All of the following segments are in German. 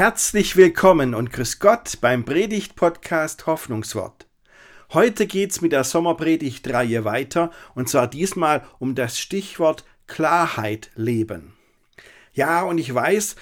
Herzlich willkommen und grüß Gott beim Predigt-Podcast Hoffnungswort. Heute geht's mit der Sommerpredigtreihe weiter und zwar diesmal um das Stichwort Klarheit leben. Ja, und ich weiß,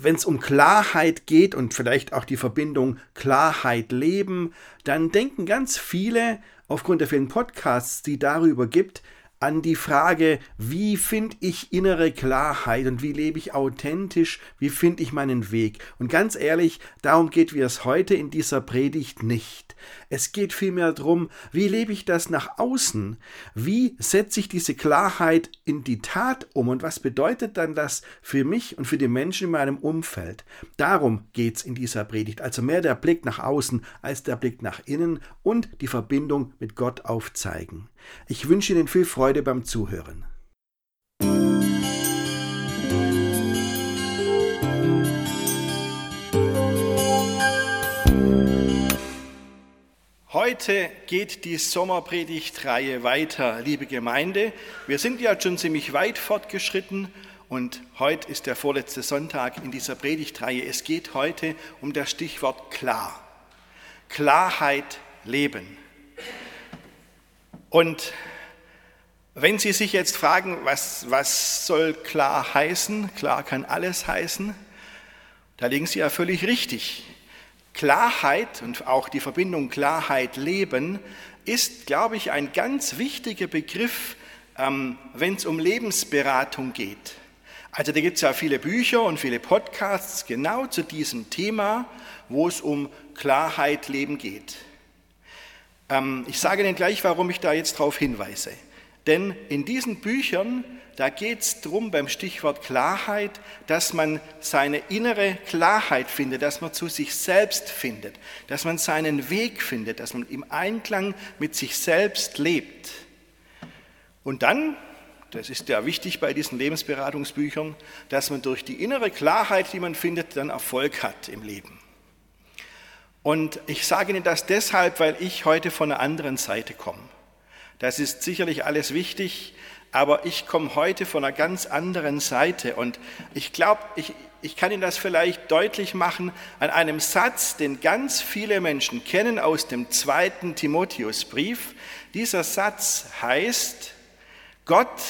wenn es um Klarheit geht und vielleicht auch die Verbindung Klarheit leben, dann denken ganz viele aufgrund der vielen Podcasts, die darüber gibt, an die Frage, wie finde ich innere Klarheit und wie lebe ich authentisch, wie finde ich meinen Weg. Und ganz ehrlich, darum geht es heute in dieser Predigt nicht. Es geht vielmehr darum, wie lebe ich das nach außen? Wie setze ich diese Klarheit in die Tat um und was bedeutet dann das für mich und für die Menschen in meinem Umfeld? Darum geht es in dieser Predigt. Also mehr der Blick nach außen als der Blick nach innen und die Verbindung mit Gott aufzeigen. Ich wünsche Ihnen viel Freude beim Zuhören. Heute geht die Sommerpredigtreihe weiter, liebe Gemeinde. Wir sind ja schon ziemlich weit fortgeschritten und heute ist der vorletzte Sonntag in dieser Predigtreihe. Es geht heute um das Stichwort klar. Klarheit leben. Und wenn Sie sich jetzt fragen, was, was soll klar heißen, klar kann alles heißen, da liegen Sie ja völlig richtig. Klarheit und auch die Verbindung Klarheit leben ist, glaube ich, ein ganz wichtiger Begriff, ähm, wenn es um Lebensberatung geht. Also da gibt es ja viele Bücher und viele Podcasts genau zu diesem Thema, wo es um Klarheit leben geht. Ähm, ich sage Ihnen gleich, warum ich da jetzt darauf hinweise. Denn in diesen Büchern, da geht es darum beim Stichwort Klarheit, dass man seine innere Klarheit findet, dass man zu sich selbst findet, dass man seinen Weg findet, dass man im Einklang mit sich selbst lebt. Und dann, das ist ja wichtig bei diesen Lebensberatungsbüchern, dass man durch die innere Klarheit, die man findet, dann Erfolg hat im Leben. Und ich sage Ihnen das deshalb, weil ich heute von einer anderen Seite komme. Das ist sicherlich alles wichtig, aber ich komme heute von einer ganz anderen Seite. Und ich glaube, ich, ich kann Ihnen das vielleicht deutlich machen an einem Satz, den ganz viele Menschen kennen aus dem zweiten Timotheusbrief. Dieser Satz heißt, Gott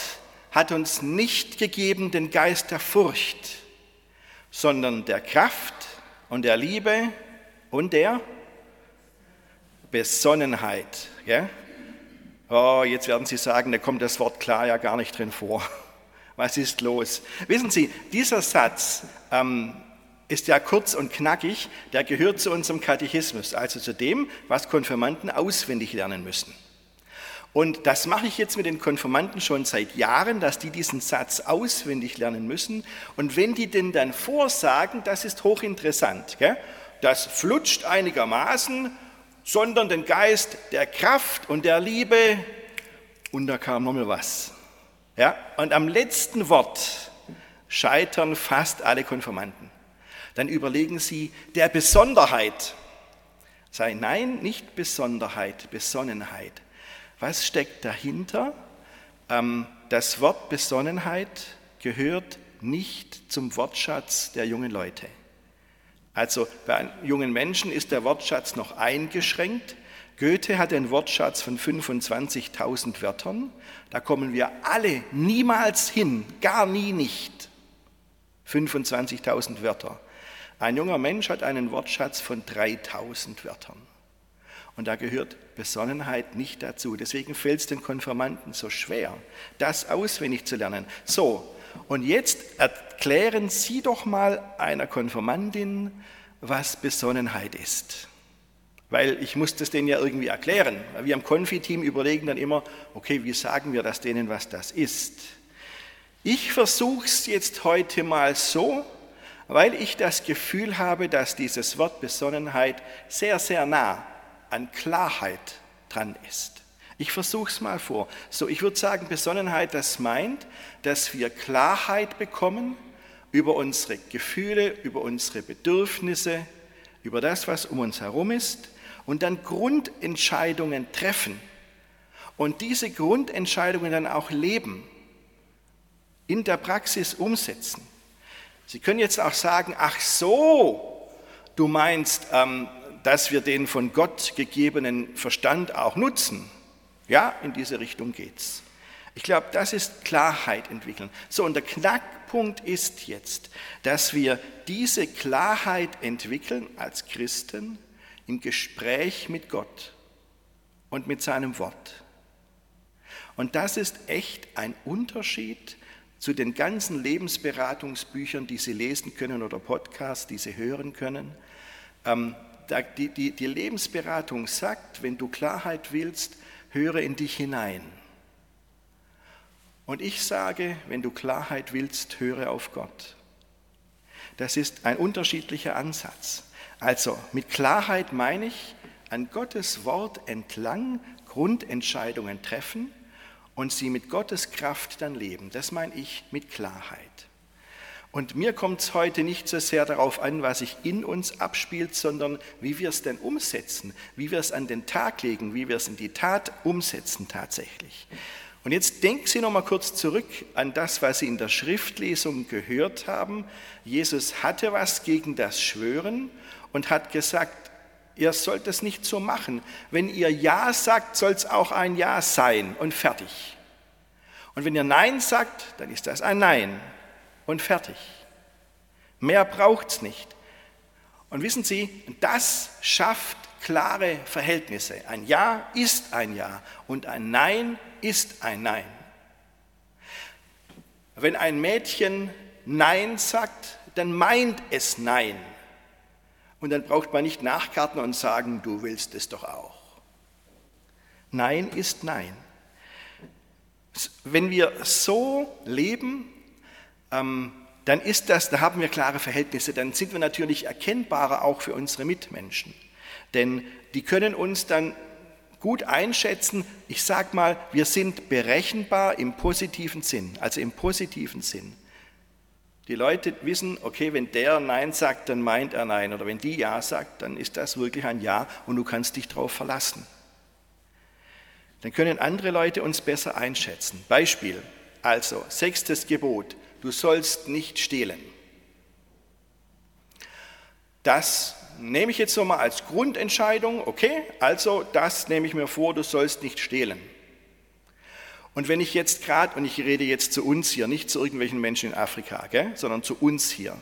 hat uns nicht gegeben den Geist der Furcht, sondern der Kraft und der Liebe und der Besonnenheit. Ja? Oh, jetzt werden Sie sagen, da kommt das Wort klar ja gar nicht drin vor. Was ist los? Wissen Sie, dieser Satz ähm, ist ja kurz und knackig, der gehört zu unserem Katechismus, also zu dem, was Konfirmanden auswendig lernen müssen. Und das mache ich jetzt mit den Konfirmanden schon seit Jahren, dass die diesen Satz auswendig lernen müssen. Und wenn die den dann vorsagen, das ist hochinteressant. Gell? das flutscht einigermaßen, sondern den Geist der Kraft und der Liebe. Und da kam noch mal was. Ja, und am letzten Wort scheitern fast alle Konformanten. Dann überlegen sie, der Besonderheit. Sei nein, nicht Besonderheit, Besonnenheit. Was steckt dahinter? Ähm, das Wort Besonnenheit gehört nicht zum Wortschatz der jungen Leute. Also bei jungen Menschen ist der Wortschatz noch eingeschränkt. Goethe hat einen Wortschatz von 25.000 Wörtern. Da kommen wir alle niemals hin, gar nie nicht. 25.000 Wörter. Ein junger Mensch hat einen Wortschatz von 3.000 Wörtern. Und da gehört Besonnenheit nicht dazu. Deswegen fällt es den Konfirmanden so schwer, das auswendig zu lernen. So, und jetzt erklären Sie doch mal einer Konfirmandin, was Besonnenheit ist. Weil ich muss das denen ja irgendwie erklären. Wir am Konfi-Team überlegen dann immer, okay, wie sagen wir das denen, was das ist? Ich versuche es jetzt heute mal so, weil ich das Gefühl habe, dass dieses Wort Besonnenheit sehr, sehr nah an Klarheit dran ist. Ich versuche es mal vor. So, ich würde sagen, Besonnenheit, das meint, dass wir Klarheit bekommen über unsere Gefühle, über unsere Bedürfnisse, über das, was um uns herum ist und dann Grundentscheidungen treffen und diese Grundentscheidungen dann auch leben, in der Praxis umsetzen. Sie können jetzt auch sagen, ach so, du meinst, ähm, dass wir den von Gott gegebenen Verstand auch nutzen. Ja, in diese Richtung geht's. Ich glaube, das ist Klarheit entwickeln. So, und der Knackpunkt ist jetzt, dass wir diese Klarheit entwickeln als Christen im Gespräch mit Gott und mit seinem Wort. Und das ist echt ein Unterschied zu den ganzen Lebensberatungsbüchern, die Sie lesen können oder Podcasts, die Sie hören können. Ähm, die, Lebensberatung sagt, wenn du Klarheit willst, höre in dich hinein. Und ich sage, wenn du Klarheit willst, höre auf Gott. Das ist ein unterschiedlicher Ansatz. Also mit Klarheit meine ich, an Gottes Wort entlang Grundentscheidungen treffen und sie mit Gottes Kraft dann leben. Das meine ich mit Klarheit. Und mir kommt es heute nicht so sehr darauf an, was sich in uns abspielt, sondern wie wir es denn umsetzen, wie wir es an den Tag legen, wie wir es in die Tat umsetzen tatsächlich. Und jetzt denken Sie noch mal kurz zurück an das, was Sie in der Schriftlesung gehört haben. Jesus hatte was gegen das Schwören und hat gesagt, ihr sollt es nicht so machen. Wenn ihr Ja sagt, soll es auch ein Ja sein und fertig. Und wenn ihr Nein sagt, dann ist das ein Nein und fertig. Mehr braucht es nicht. Und wissen Sie, das schafft klare Verhältnisse. Ein Ja ist ein Ja und ein Nein ist ein Nein. Wenn ein Mädchen Nein sagt, dann meint es Nein. Und dann braucht man nicht nachkarten und sagen, du willst es doch auch. Nein ist Nein. Wenn wir so leben, ähm, dann ist das, da haben wir klare Verhältnisse, dann sind wir natürlich erkennbarer auch für unsere Mitmenschen. Denn die können uns dann gut einschätzen, ich sage mal, wir sind berechenbar im positiven Sinn, also im positiven Sinn. Die Leute wissen, okay, wenn der Nein sagt, dann meint er Nein. Oder wenn die Ja sagt, dann ist das wirklich ein Ja und du kannst dich darauf verlassen. Dann können andere Leute uns besser einschätzen. Beispiel, also sechstes Gebot, du sollst nicht stehlen. Das nehme ich jetzt so mal als Grundentscheidung, okay, also das nehme ich mir vor, du sollst nicht stehlen. Und wenn ich jetzt gerade, und ich rede jetzt zu uns hier, nicht zu irgendwelchen Menschen in Afrika, gell, sondern zu uns hier.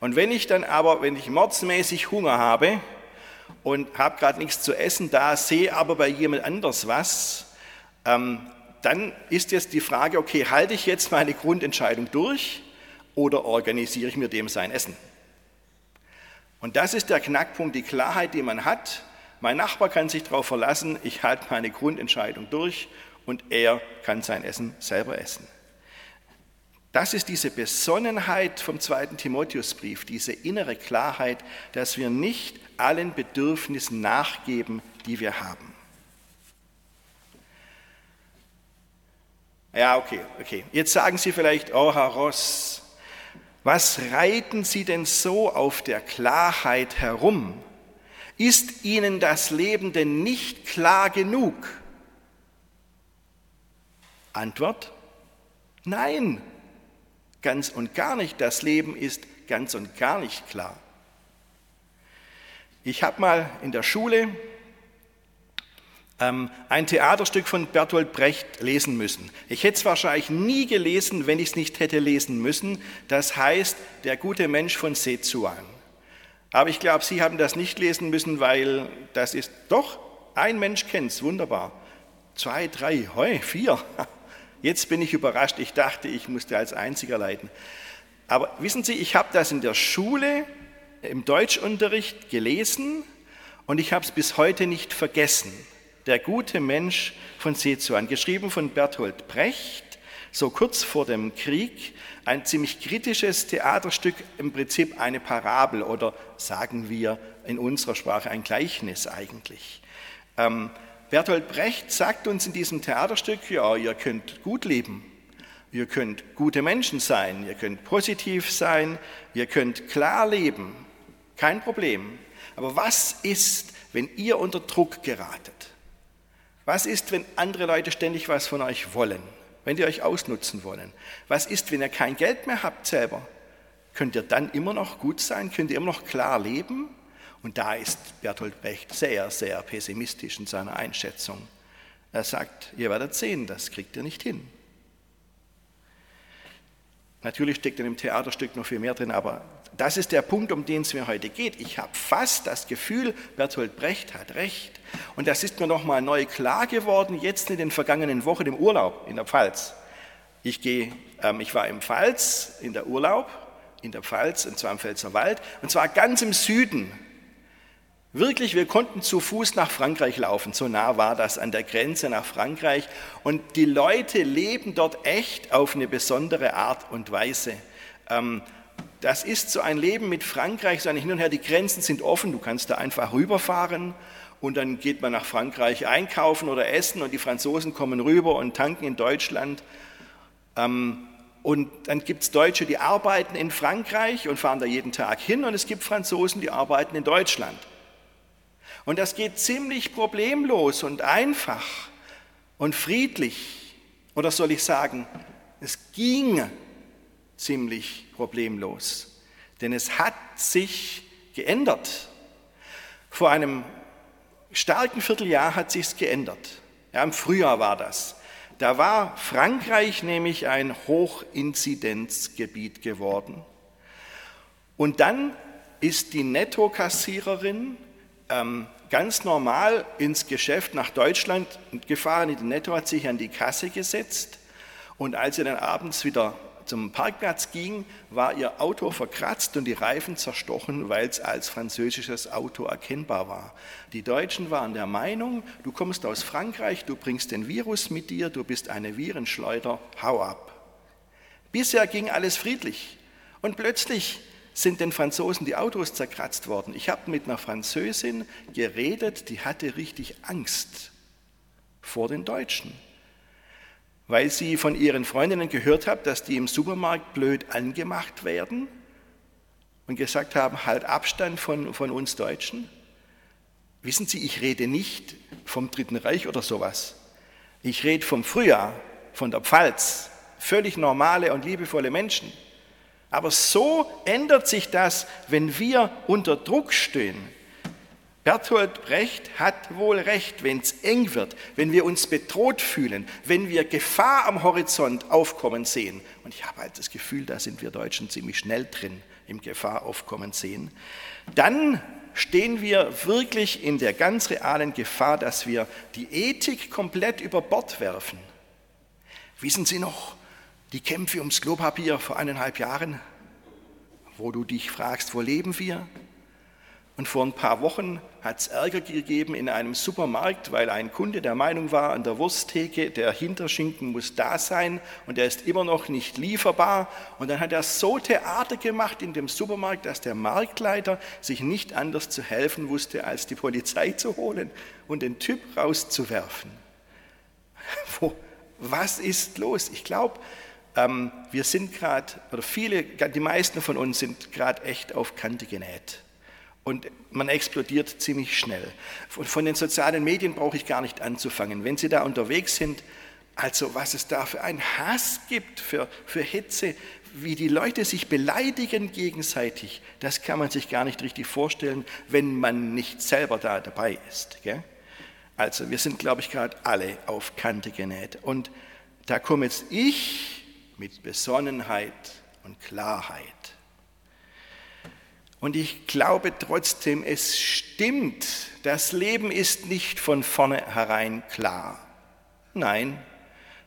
Und wenn ich dann aber, wenn ich mordsmäßig Hunger habe und habe gerade nichts zu essen da, sehe aber bei jemand anders was, ähm, dann ist jetzt die Frage, okay, halte ich jetzt meine Grundentscheidung durch oder organisiere ich mir dem sein Essen? Und das ist der Knackpunkt, die Klarheit, die man hat. Mein Nachbar kann sich darauf verlassen, ich halte meine Grundentscheidung durch und er kann sein Essen selber essen. Das ist diese Besonnenheit vom zweiten Timotheusbrief, diese innere Klarheit, dass wir nicht allen Bedürfnissen nachgeben, die wir haben. Ja, okay, okay. Jetzt sagen Sie vielleicht, oh Herr Ross, was reiten Sie denn so auf der Klarheit herum? Ist Ihnen das Leben denn nicht klar genug? Antwort, nein, ganz und gar nicht. Das Leben ist ganz und gar nicht klar. Ich habe mal in der Schule ein Theaterstück von Bertolt Brecht lesen müssen. Ich hätte es wahrscheinlich nie gelesen, wenn ich es nicht hätte lesen müssen. Das heißt, der gute Mensch von Sezuan. Aber ich glaube, Sie haben das nicht lesen müssen, weil das ist doch, ein Mensch kennt es, wunderbar. Zwei, drei, heu, vier. Jetzt bin ich überrascht, ich dachte, ich musste als Einziger leiden. Aber wissen Sie, ich habe das in der Schule im Deutschunterricht gelesen und ich habe es bis heute nicht vergessen. Der gute Mensch von Sezuan, geschrieben von Bertolt Brecht, so kurz vor dem Krieg, ein ziemlich kritisches Theaterstück, im Prinzip eine Parabel oder sagen wir in unserer Sprache ein Gleichnis eigentlich. Ähm, Bertolt Brecht sagt uns in diesem Theaterstück, ja, ihr könnt gut leben, ihr könnt gute Menschen sein, ihr könnt positiv sein, ihr könnt klar leben, kein Problem. Aber was ist, wenn ihr unter Druck geratet? Was ist, wenn andere Leute ständig was von euch wollen, wenn die euch ausnutzen wollen? Was ist, wenn ihr kein Geld mehr habt selber? Könnt ihr dann immer noch gut sein? Könnt ihr immer noch klar leben? Und da ist Bertolt Brecht sehr, sehr pessimistisch in seiner Einschätzung. Er sagt, ihr werdet sehen, das kriegt ihr nicht hin. Natürlich steckt in dem Theaterstück noch viel mehr drin, aber das ist der Punkt, um den es mir heute geht. Ich habe fast das Gefühl, Bertolt Brecht hat recht. Und das ist mir nochmal neu klar geworden, jetzt in den vergangenen Wochen im Urlaub in der Pfalz. Ich, gehe, ähm, ich war im Pfalz in der Urlaub, in der Pfalz, und zwar im Pfälzer Wald, und zwar ganz im Süden. Wirklich, wir konnten zu Fuß nach Frankreich laufen, so nah war das an der Grenze nach Frankreich. Und die Leute leben dort echt auf eine besondere Art und Weise. Ähm, das ist so ein Leben mit Frankreich, so ein Hin und Her, die Grenzen sind offen, du kannst da einfach rüberfahren und dann geht man nach Frankreich einkaufen oder essen und die Franzosen kommen rüber und tanken in Deutschland. Ähm, und dann gibt es Deutsche, die arbeiten in Frankreich und fahren da jeden Tag hin und es gibt Franzosen, die arbeiten in Deutschland. Und das geht ziemlich problemlos und einfach und friedlich. Oder soll ich sagen, es ging ziemlich problemlos. Denn es hat sich geändert. Vor einem starken Vierteljahr hat sich's geändert. Ja, Im Frühjahr war das. Da war Frankreich nämlich ein Hochinzidenzgebiet geworden. Und dann ist die Nettokassiererin ähm, ganz normal ins Geschäft nach Deutschland gefahren. Die Netto hat sich an die Kasse gesetzt und als sie dann abends wieder zum Parkplatz ging, war ihr Auto verkratzt und die Reifen zerstochen, weil es als französisches Auto erkennbar war. Die Deutschen waren der Meinung, du kommst aus Frankreich, du bringst den Virus mit dir, du bist eine Virenschleuder, hau ab. Bisher ging alles friedlich und plötzlich sind den Franzosen die Autos zerkratzt worden. Ich habe mit einer Französin geredet, die hatte richtig Angst vor den Deutschen weil sie von ihren Freundinnen gehört hat, dass die im Supermarkt blöd angemacht werden und gesagt haben, halt Abstand von, von uns Deutschen. Wissen Sie, ich rede nicht vom Dritten Reich oder sowas. Ich rede vom Frühjahr, von der Pfalz. Völlig normale und liebevolle Menschen. Aber so ändert sich das, wenn wir unter Druck stehen, Bertolt Brecht hat wohl recht, wenn es eng wird, wenn wir uns bedroht fühlen, wenn wir Gefahr am Horizont aufkommen sehen. Und ich habe halt das Gefühl, da sind wir Deutschen ziemlich schnell drin im Gefahr aufkommen sehen. Dann stehen wir wirklich in der ganz realen Gefahr, dass wir die Ethik komplett über Bord werfen. Wissen Sie noch die Kämpfe ums Klopapier vor eineinhalb Jahren, wo du dich fragst, wo leben wir? Und vor ein paar Wochen hat es Ärger gegeben in einem Supermarkt, weil ein Kunde der Meinung war, an der Wursttheke, der Hinterschinken muss da sein und er ist immer noch nicht lieferbar. Und dann hat er so Theater gemacht in dem Supermarkt, dass der Marktleiter sich nicht anders zu helfen wusste, als die Polizei zu holen und den Typ rauszuwerfen. Was ist los? Ich glaube, ähm, wir sind gerade, oder viele, die meisten von uns sind gerade echt auf Kante genäht und man explodiert ziemlich schnell. Von den sozialen Medien brauche ich gar nicht anzufangen. Wenn Sie da unterwegs sind, also was es da für einen Hass gibt, für, für Hetze, wie die Leute sich beleidigen gegenseitig, das kann man sich gar nicht richtig vorstellen, wenn man nicht selber da dabei ist. Gell? Also wir sind, glaube ich, gerade alle auf Kante genäht. Und da komme jetzt ich mit Besonnenheit und Klarheit und ich glaube trotzdem, es stimmt, das Leben ist nicht von vornherein klar. Nein,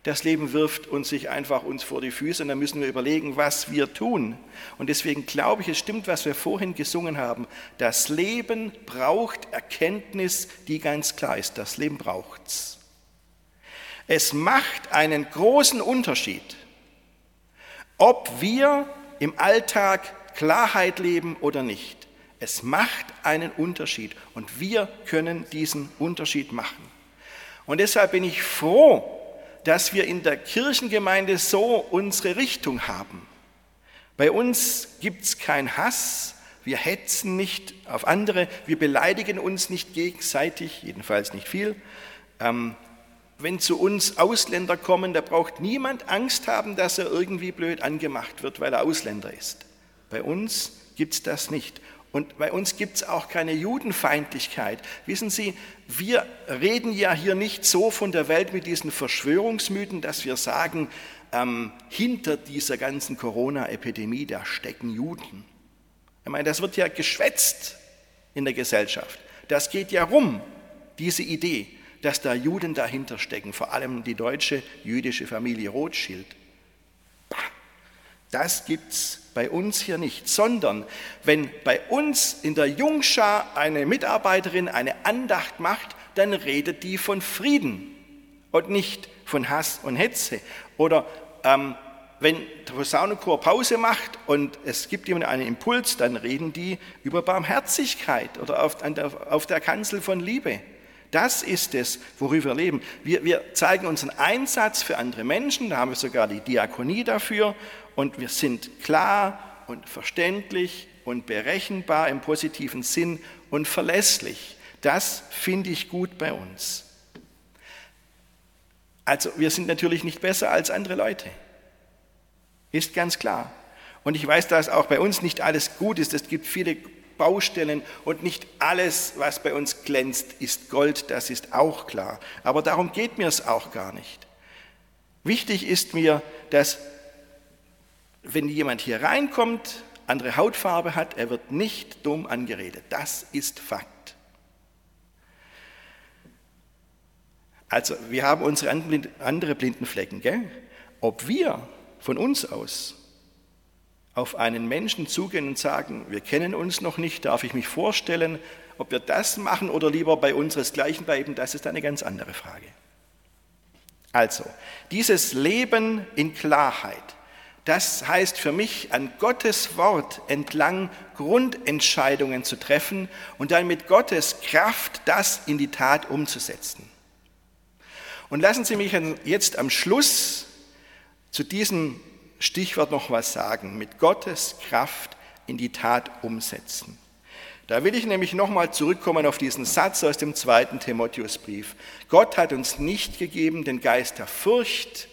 das Leben wirft uns sich einfach uns vor die Füße und dann müssen wir überlegen, was wir tun. Und deswegen glaube ich, es stimmt, was wir vorhin gesungen haben. Das Leben braucht Erkenntnis, die ganz klar ist. Das Leben braucht's. Es macht einen großen Unterschied, ob wir im Alltag Klarheit leben oder nicht. Es macht einen Unterschied und wir können diesen Unterschied machen. Und deshalb bin ich froh, dass wir in der Kirchengemeinde so unsere Richtung haben. Bei uns gibt es keinen Hass, wir hetzen nicht auf andere, wir beleidigen uns nicht gegenseitig, jedenfalls nicht viel. Ähm, wenn zu uns Ausländer kommen, da braucht niemand Angst haben, dass er irgendwie blöd angemacht wird, weil er Ausländer ist. Bei uns gibt es das nicht. Und bei uns gibt es auch keine Judenfeindlichkeit. Wissen Sie, wir reden ja hier nicht so von der Welt mit diesen Verschwörungsmythen, dass wir sagen, ähm, hinter dieser ganzen Corona-Epidemie, da stecken Juden. Ich meine, das wird ja geschwätzt in der Gesellschaft. Das geht ja rum, diese Idee, dass da Juden dahinter stecken, vor allem die deutsche jüdische Familie Rothschild. Das gibt es bei uns hier nicht, sondern wenn bei uns in der Jungschar eine Mitarbeiterin eine Andacht macht, dann redet die von Frieden und nicht von Hass und Hetze. Oder ähm, wenn der Posaunenchor Pause macht und es gibt jemand einen Impuls, dann reden die über Barmherzigkeit oder auf, auf der Kanzel von Liebe. Das ist es, worüber wir leben. Wir, wir zeigen unseren Einsatz für andere Menschen, da haben wir sogar die Diakonie dafür und wir sind klar und verständlich und berechenbar im positiven Sinn und verlässlich. Das finde ich gut bei uns. Also wir sind natürlich nicht besser als andere Leute. Ist ganz klar. Und ich weiß, dass auch bei uns nicht alles gut ist. Es gibt viele Baustellen und nicht alles, was bei uns glänzt, ist Gold, das ist auch klar. Aber darum geht mir es auch gar nicht. Wichtig ist mir, dass wenn jemand hier reinkommt, andere Hautfarbe hat, er wird nicht dumm angeredet. Das ist Fakt. Also wir haben unsere andere blinden Flecken. Gell? Ob wir von uns aus auf einen Menschen zugehen und sagen, wir kennen uns noch nicht, darf ich mich vorstellen, ob wir das machen oder lieber bei unseresgleichen bleiben, das ist eine ganz andere Frage. Also, dieses Leben in Klarheit, das heißt für mich, an Gottes Wort entlang Grundentscheidungen zu treffen und dann mit Gottes Kraft das in die Tat umzusetzen. Und lassen Sie mich jetzt am Schluss zu diesem Stichwort noch was sagen, mit Gottes Kraft in die Tat umsetzen. Da will ich nämlich nochmal zurückkommen auf diesen Satz aus dem zweiten Timotheusbrief. Gott hat uns nicht gegeben den Geist der Furcht,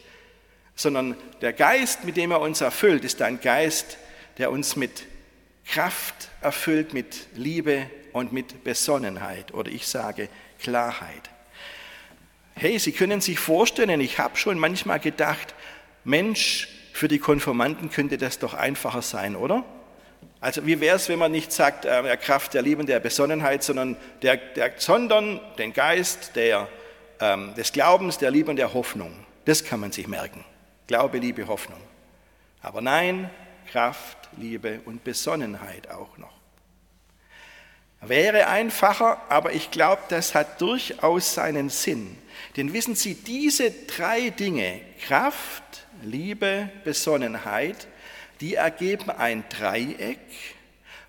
sondern der Geist, mit dem er uns erfüllt, ist ein Geist, der uns mit Kraft erfüllt, mit Liebe und mit Besonnenheit oder ich sage Klarheit. Hey, Sie können sich vorstellen, ich habe schon manchmal gedacht, Mensch, für die Konformanten könnte das doch einfacher sein, oder? Also wie wäre es, wenn man nicht sagt, äh, der Kraft der Liebe und der Besonnenheit, sondern, der, der, sondern den Geist der, ähm, des Glaubens, der Liebe und der Hoffnung. Das kann man sich merken. Glaube, Liebe, Hoffnung. Aber nein, Kraft, Liebe und Besonnenheit auch noch. Wäre einfacher, aber ich glaube, das hat durchaus seinen Sinn. Denn wissen Sie, diese drei Dinge, Kraft, Liebe, Besonnenheit, die ergeben ein Dreieck,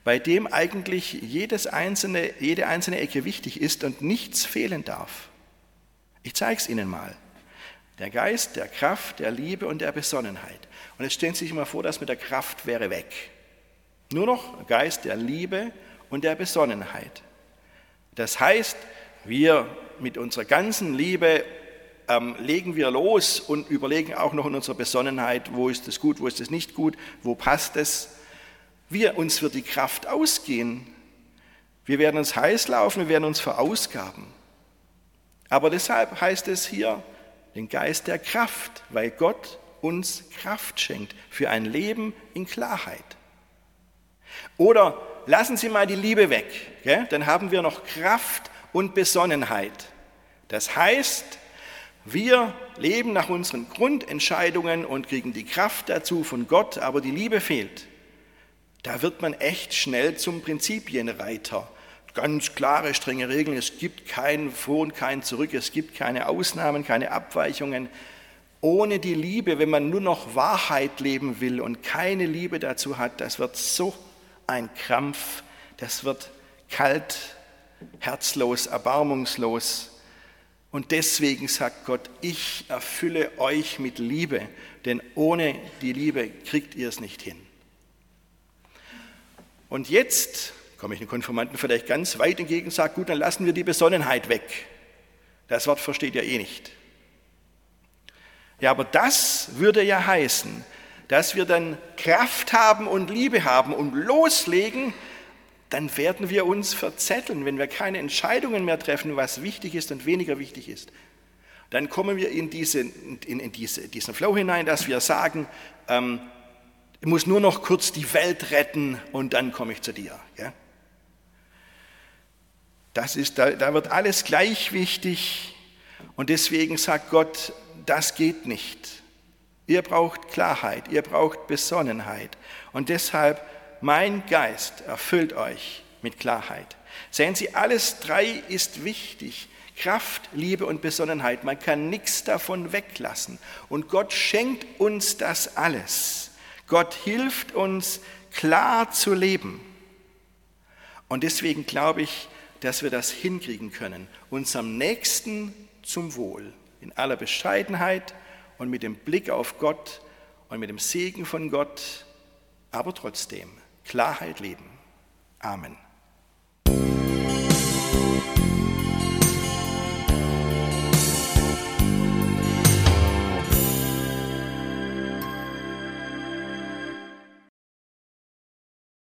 bei dem eigentlich jedes einzelne, jede einzelne Ecke wichtig ist und nichts fehlen darf. Ich zeige es Ihnen mal. Der Geist der Kraft, der Liebe und der Besonnenheit. Und jetzt stellen Sie sich mal vor, das mit der Kraft wäre weg. Nur noch Geist der Liebe und der Besonnenheit. Das heißt, wir mit unserer ganzen Liebe ähm, legen wir los und überlegen auch noch in unserer Besonnenheit, wo ist es gut, wo ist es nicht gut, wo passt es. Wir, uns wird die Kraft ausgehen. Wir werden uns heiß laufen, wir werden uns verausgaben. Aber deshalb heißt es hier den Geist der Kraft, weil Gott uns Kraft schenkt für ein Leben in Klarheit. Oder lassen Sie mal die Liebe weg, gell? dann haben wir noch Kraft und Besonnenheit. Das heißt, wir leben nach unseren Grundentscheidungen und kriegen die Kraft dazu von Gott, aber die Liebe fehlt. Da wird man echt schnell zum Prinzipienreiter. Ganz klare, strenge Regeln. Es gibt kein Vor und kein Zurück. Es gibt keine Ausnahmen, keine Abweichungen. Ohne die Liebe, wenn man nur noch Wahrheit leben will und keine Liebe dazu hat, das wird so ein Krampf. Das wird kalt, herzlos, erbarmungslos. Und deswegen sagt Gott, ich erfülle euch mit Liebe, denn ohne die Liebe kriegt ihr es nicht hin. Und jetzt komme ich den Konformanten vielleicht ganz weit entgegen und sage, gut, dann lassen wir die Besonnenheit weg. Das Wort versteht ihr eh nicht. Ja, aber das würde ja heißen, dass wir dann Kraft haben und Liebe haben und loslegen, dann werden wir uns verzetteln, wenn wir keine Entscheidungen mehr treffen, was wichtig ist und weniger wichtig ist. Dann kommen wir in, diese, in, in diese, diesen Flow hinein, dass wir sagen, ähm, ich muss nur noch kurz die Welt retten und dann komme ich zu dir. Ja? Das ist, da, da wird alles gleich wichtig und deswegen sagt Gott, das geht nicht. Ihr braucht Klarheit, ihr braucht Besonnenheit und deshalb mein Geist erfüllt euch mit Klarheit. Sehen Sie, alles drei ist wichtig. Kraft, Liebe und Besonnenheit. Man kann nichts davon weglassen. Und Gott schenkt uns das alles. Gott hilft uns, klar zu leben. Und deswegen glaube ich, dass wir das hinkriegen können, unserem Nächsten zum Wohl, in aller Bescheidenheit und mit dem Blick auf Gott und mit dem Segen von Gott, aber trotzdem Klarheit leben. Amen.